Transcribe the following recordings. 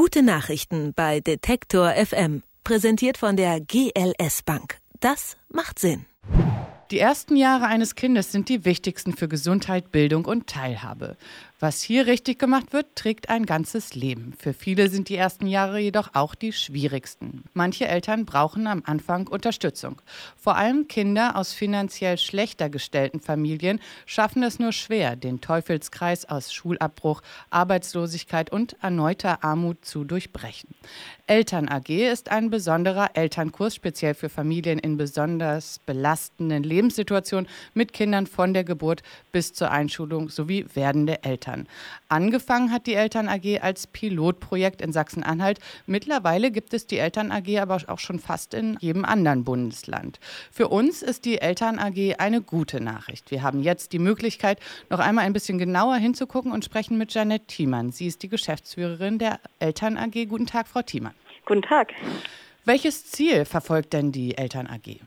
Gute Nachrichten bei Detektor FM. Präsentiert von der GLS Bank. Das macht Sinn. Die ersten Jahre eines Kindes sind die wichtigsten für Gesundheit, Bildung und Teilhabe. Was hier richtig gemacht wird, trägt ein ganzes Leben. Für viele sind die ersten Jahre jedoch auch die schwierigsten. Manche Eltern brauchen am Anfang Unterstützung. Vor allem Kinder aus finanziell schlechter gestellten Familien schaffen es nur schwer, den Teufelskreis aus Schulabbruch, Arbeitslosigkeit und erneuter Armut zu durchbrechen. Eltern AG ist ein besonderer Elternkurs speziell für Familien in besonders belastenden Lebenssituationen mit Kindern von der Geburt bis zur Einschulung sowie werdende Eltern. Eltern. Angefangen hat die Eltern AG als Pilotprojekt in Sachsen-Anhalt. Mittlerweile gibt es die Eltern AG aber auch schon fast in jedem anderen Bundesland. Für uns ist die Eltern AG eine gute Nachricht. Wir haben jetzt die Möglichkeit, noch einmal ein bisschen genauer hinzugucken und sprechen mit Janette Thiemann. Sie ist die Geschäftsführerin der Eltern AG. Guten Tag, Frau Thiemann. Guten Tag. Welches Ziel verfolgt denn die Eltern AG?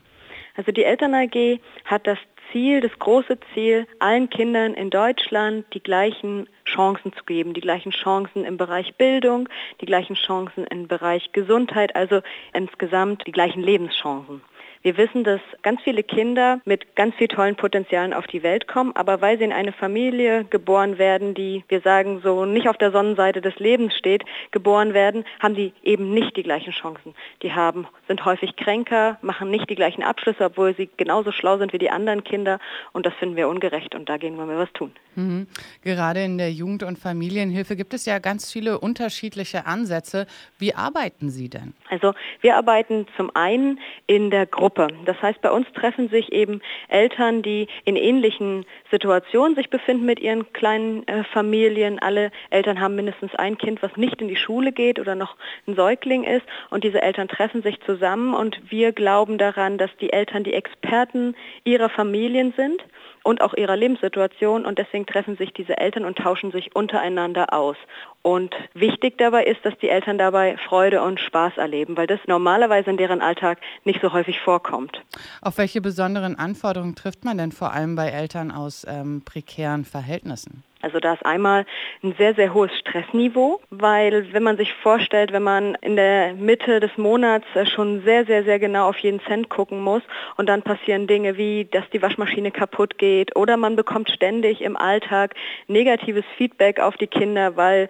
Also die Eltern AG hat das Ziel, das große Ziel, allen Kindern in Deutschland die gleichen Chancen zu geben, die gleichen Chancen im Bereich Bildung, die gleichen Chancen im Bereich Gesundheit, also insgesamt die gleichen Lebenschancen. Wir wissen, dass ganz viele Kinder mit ganz viel tollen Potenzialen auf die Welt kommen, aber weil sie in eine Familie geboren werden, die, wir sagen so, nicht auf der Sonnenseite des Lebens steht, geboren werden, haben sie eben nicht die gleichen Chancen. Die haben, sind häufig kränker, machen nicht die gleichen Abschlüsse, obwohl sie genauso schlau sind wie die anderen Kinder und das finden wir ungerecht und dagegen wollen wir was tun. Mhm. Gerade in der Jugend- und Familienhilfe gibt es ja ganz viele unterschiedliche Ansätze. Wie arbeiten Sie denn? Also wir arbeiten zum einen in der Gruppe Gruppe. Das heißt, bei uns treffen sich eben Eltern, die in ähnlichen Situationen sich befinden mit ihren kleinen äh, Familien. Alle Eltern haben mindestens ein Kind, was nicht in die Schule geht oder noch ein Säugling ist. Und diese Eltern treffen sich zusammen und wir glauben daran, dass die Eltern die Experten ihrer Familien sind und auch ihrer Lebenssituation und deswegen treffen sich diese Eltern und tauschen sich untereinander aus. Und wichtig dabei ist, dass die Eltern dabei Freude und Spaß erleben, weil das normalerweise in deren Alltag nicht so häufig vorkommt. Auf welche besonderen Anforderungen trifft man denn vor allem bei Eltern aus ähm, prekären Verhältnissen? Also da ist einmal ein sehr, sehr hohes Stressniveau, weil wenn man sich vorstellt, wenn man in der Mitte des Monats äh, schon sehr, sehr, sehr genau auf jeden Cent gucken muss und dann passieren Dinge wie, dass die Waschmaschine kaputt geht oder man bekommt ständig im Alltag negatives Feedback auf die Kinder, weil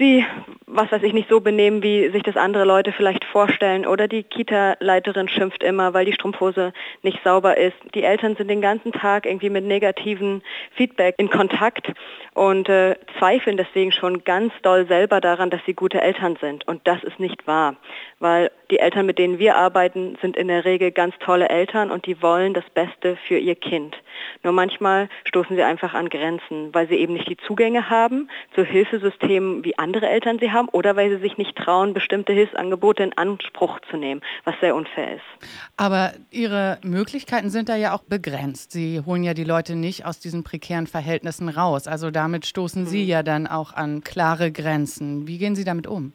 sie, was weiß ich, nicht so benehmen, wie sich das andere Leute vielleicht vorstellen. Oder die Kita-Leiterin schimpft immer, weil die Strumpfhose nicht sauber ist. Die Eltern sind den ganzen Tag irgendwie mit negativen Feedback in Kontakt und äh, zweifeln deswegen schon ganz doll selber daran, dass sie gute Eltern sind. Und das ist nicht wahr, weil die Eltern, mit denen wir arbeiten, sind in der Regel ganz tolle Eltern und die wollen das Beste für ihr Kind. Nur manchmal stoßen sie einfach an Grenzen, weil sie eben nicht die Zugänge haben zu Hilfesystemen wie andere Eltern sie haben oder weil sie sich nicht trauen, bestimmte Hilfsangebote in Anspruch zu nehmen, was sehr unfair ist. Aber Ihre Möglichkeiten sind da ja auch begrenzt. Sie holen ja die Leute nicht aus diesen prekären Verhältnissen raus. Also damit stoßen Sie mhm. ja dann auch an klare Grenzen. Wie gehen Sie damit um?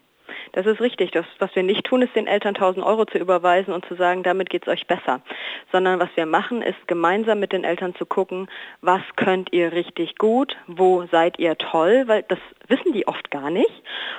Das ist richtig. Das, was wir nicht tun, ist den Eltern 1000 Euro zu überweisen und zu sagen, damit geht es euch besser. Sondern was wir machen, ist gemeinsam mit den Eltern zu gucken, was könnt ihr richtig gut, wo seid ihr toll, weil das wissen die oft gar nicht.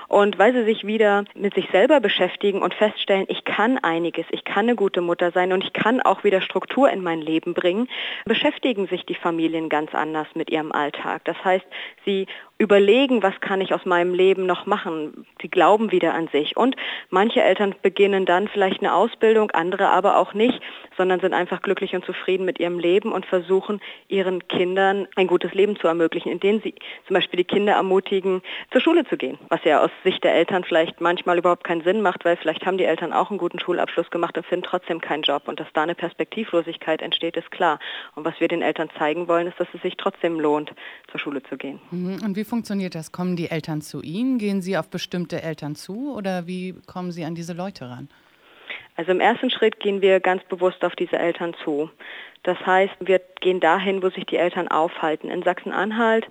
Und weil sie sich wieder mit sich selber beschäftigen und feststellen, ich kann einiges, ich kann eine gute Mutter sein und ich kann auch wieder Struktur in mein Leben bringen, beschäftigen sich die Familien ganz anders mit ihrem Alltag. Das heißt, sie überlegen, was kann ich aus meinem Leben noch machen. Sie glauben wieder an sich. Und manche Eltern beginnen dann vielleicht eine Ausbildung, andere aber auch nicht, sondern sind einfach glücklich und zufrieden mit ihrem Leben und versuchen ihren Kindern ein gutes Leben zu ermöglichen, indem sie zum Beispiel die Kinder ermutigen, zur Schule zu gehen, was ja aus Sicht der Eltern vielleicht manchmal überhaupt keinen Sinn macht, weil vielleicht haben die Eltern auch einen guten Schulabschluss gemacht und finden trotzdem keinen Job. Und dass da eine Perspektivlosigkeit entsteht, ist klar. Und was wir den Eltern zeigen wollen, ist, dass es sich trotzdem lohnt, zur Schule zu gehen. Mhm. Und wie funktioniert das? Kommen die Eltern zu Ihnen? Gehen Sie auf bestimmte Eltern zu oder wie kommen Sie an diese Leute ran? Also im ersten Schritt gehen wir ganz bewusst auf diese Eltern zu. Das heißt, wir gehen dahin, wo sich die Eltern aufhalten. In Sachsen-Anhalt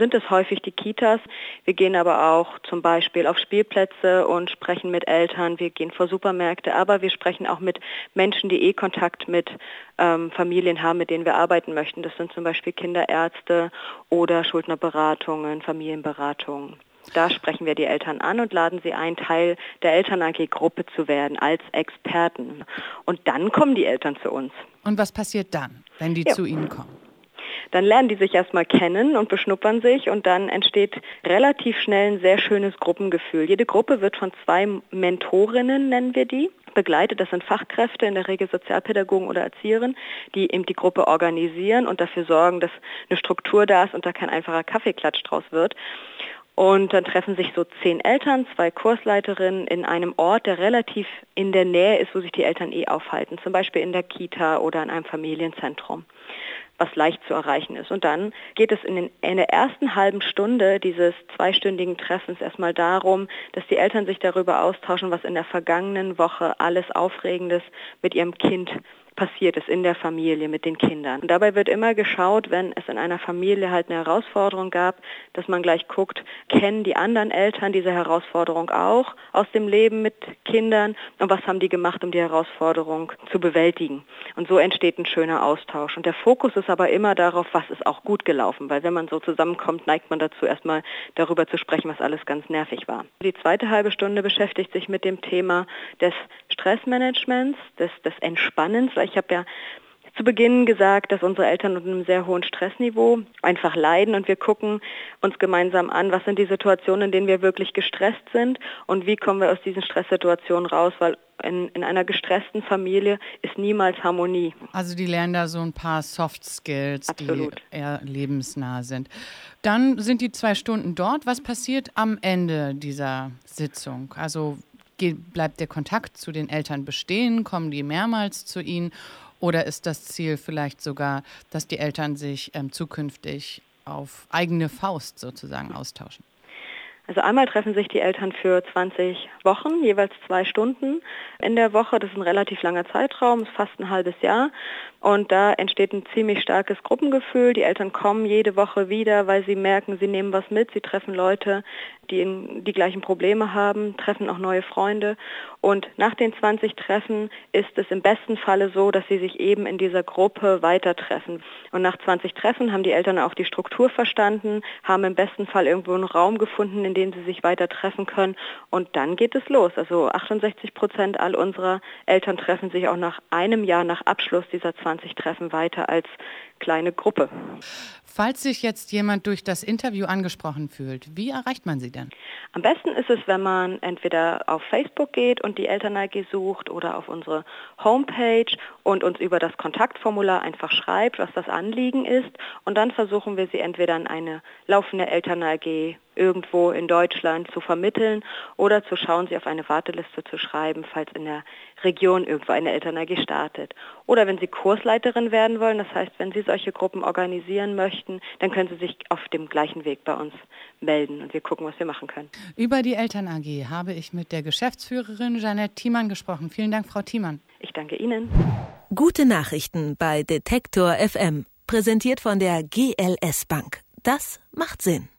sind es häufig die Kitas. Wir gehen aber auch zum Beispiel auf Spielplätze und sprechen mit Eltern. Wir gehen vor Supermärkte, aber wir sprechen auch mit Menschen, die eh Kontakt mit ähm, Familien haben, mit denen wir arbeiten möchten. Das sind zum Beispiel Kinderärzte oder Schuldnerberatungen, Familienberatungen. Da sprechen wir die Eltern an und laden sie ein, Teil der Eltern AG Gruppe zu werden als Experten. Und dann kommen die Eltern zu uns. Und was passiert dann, wenn die ja. zu Ihnen kommen? Dann lernen die sich erstmal kennen und beschnuppern sich und dann entsteht relativ schnell ein sehr schönes Gruppengefühl. Jede Gruppe wird von zwei Mentorinnen, nennen wir die, begleitet. Das sind Fachkräfte, in der Regel Sozialpädagogen oder Erzieherinnen, die eben die Gruppe organisieren und dafür sorgen, dass eine Struktur da ist und da kein einfacher Kaffeeklatsch draus wird. Und dann treffen sich so zehn Eltern, zwei Kursleiterinnen in einem Ort, der relativ in der Nähe ist, wo sich die Eltern eh aufhalten, zum Beispiel in der Kita oder in einem Familienzentrum was leicht zu erreichen ist. Und dann geht es in, den, in der ersten halben Stunde dieses zweistündigen Treffens erstmal darum, dass die Eltern sich darüber austauschen, was in der vergangenen Woche alles Aufregendes mit ihrem Kind passiert ist in der Familie mit den Kindern. Und dabei wird immer geschaut, wenn es in einer Familie halt eine Herausforderung gab, dass man gleich guckt, kennen die anderen Eltern diese Herausforderung auch aus dem Leben mit Kindern und was haben die gemacht, um die Herausforderung zu bewältigen. Und so entsteht ein schöner Austausch. Und der Fokus ist aber immer darauf, was ist auch gut gelaufen, weil wenn man so zusammenkommt, neigt man dazu erstmal darüber zu sprechen, was alles ganz nervig war. Die zweite halbe Stunde beschäftigt sich mit dem Thema des Stressmanagements, des, des Entspannens, ich habe ja zu Beginn gesagt, dass unsere Eltern unter einem sehr hohen Stressniveau einfach leiden und wir gucken uns gemeinsam an, was sind die Situationen, in denen wir wirklich gestresst sind und wie kommen wir aus diesen Stresssituationen raus, weil in, in einer gestressten Familie ist niemals Harmonie. Also die lernen da so ein paar Soft Skills, Absolut. die eher lebensnah sind. Dann sind die zwei Stunden dort. Was passiert am Ende dieser Sitzung? Also bleibt der Kontakt zu den Eltern bestehen? Kommen die mehrmals zu ihnen? Oder ist das Ziel vielleicht sogar, dass die Eltern sich ähm, zukünftig auf eigene Faust sozusagen austauschen? Also einmal treffen sich die Eltern für 20 Wochen, jeweils zwei Stunden in der Woche. Das ist ein relativ langer Zeitraum, ist fast ein halbes Jahr. Und da entsteht ein ziemlich starkes Gruppengefühl. Die Eltern kommen jede Woche wieder, weil sie merken, sie nehmen was mit. Sie treffen Leute, die die gleichen Probleme haben, treffen auch neue Freunde. Und nach den 20 Treffen ist es im besten Falle so, dass sie sich eben in dieser Gruppe weiter treffen. Und nach 20 Treffen haben die Eltern auch die Struktur verstanden, haben im besten Fall irgendwo einen Raum gefunden, in dem sie sich weiter treffen können. Und dann geht es los. Also 68 Prozent all unserer Eltern treffen sich auch nach einem Jahr nach Abschluss dieser 20 20 Treffen weiter als kleine Gruppe. Falls sich jetzt jemand durch das Interview angesprochen fühlt, wie erreicht man sie denn? Am besten ist es, wenn man entweder auf Facebook geht und die Eltern AG sucht oder auf unsere Homepage und uns über das Kontaktformular einfach schreibt, was das Anliegen ist. Und dann versuchen wir sie entweder an eine laufende Eltern AG irgendwo in Deutschland zu vermitteln oder zu schauen, sie auf eine Warteliste zu schreiben, falls in der Region irgendwo eine Eltern AG startet. Oder wenn Sie Kursleiterin werden wollen, das heißt, wenn Sie solche Gruppen organisieren möchten, dann können Sie sich auf dem gleichen Weg bei uns melden und wir gucken, was wir machen können. Über die Eltern AG habe ich mit der Geschäftsführerin Janette Thiemann gesprochen. Vielen Dank, Frau Thiemann. Ich danke Ihnen. Gute Nachrichten bei Detektor FM, präsentiert von der GLS Bank. Das macht Sinn.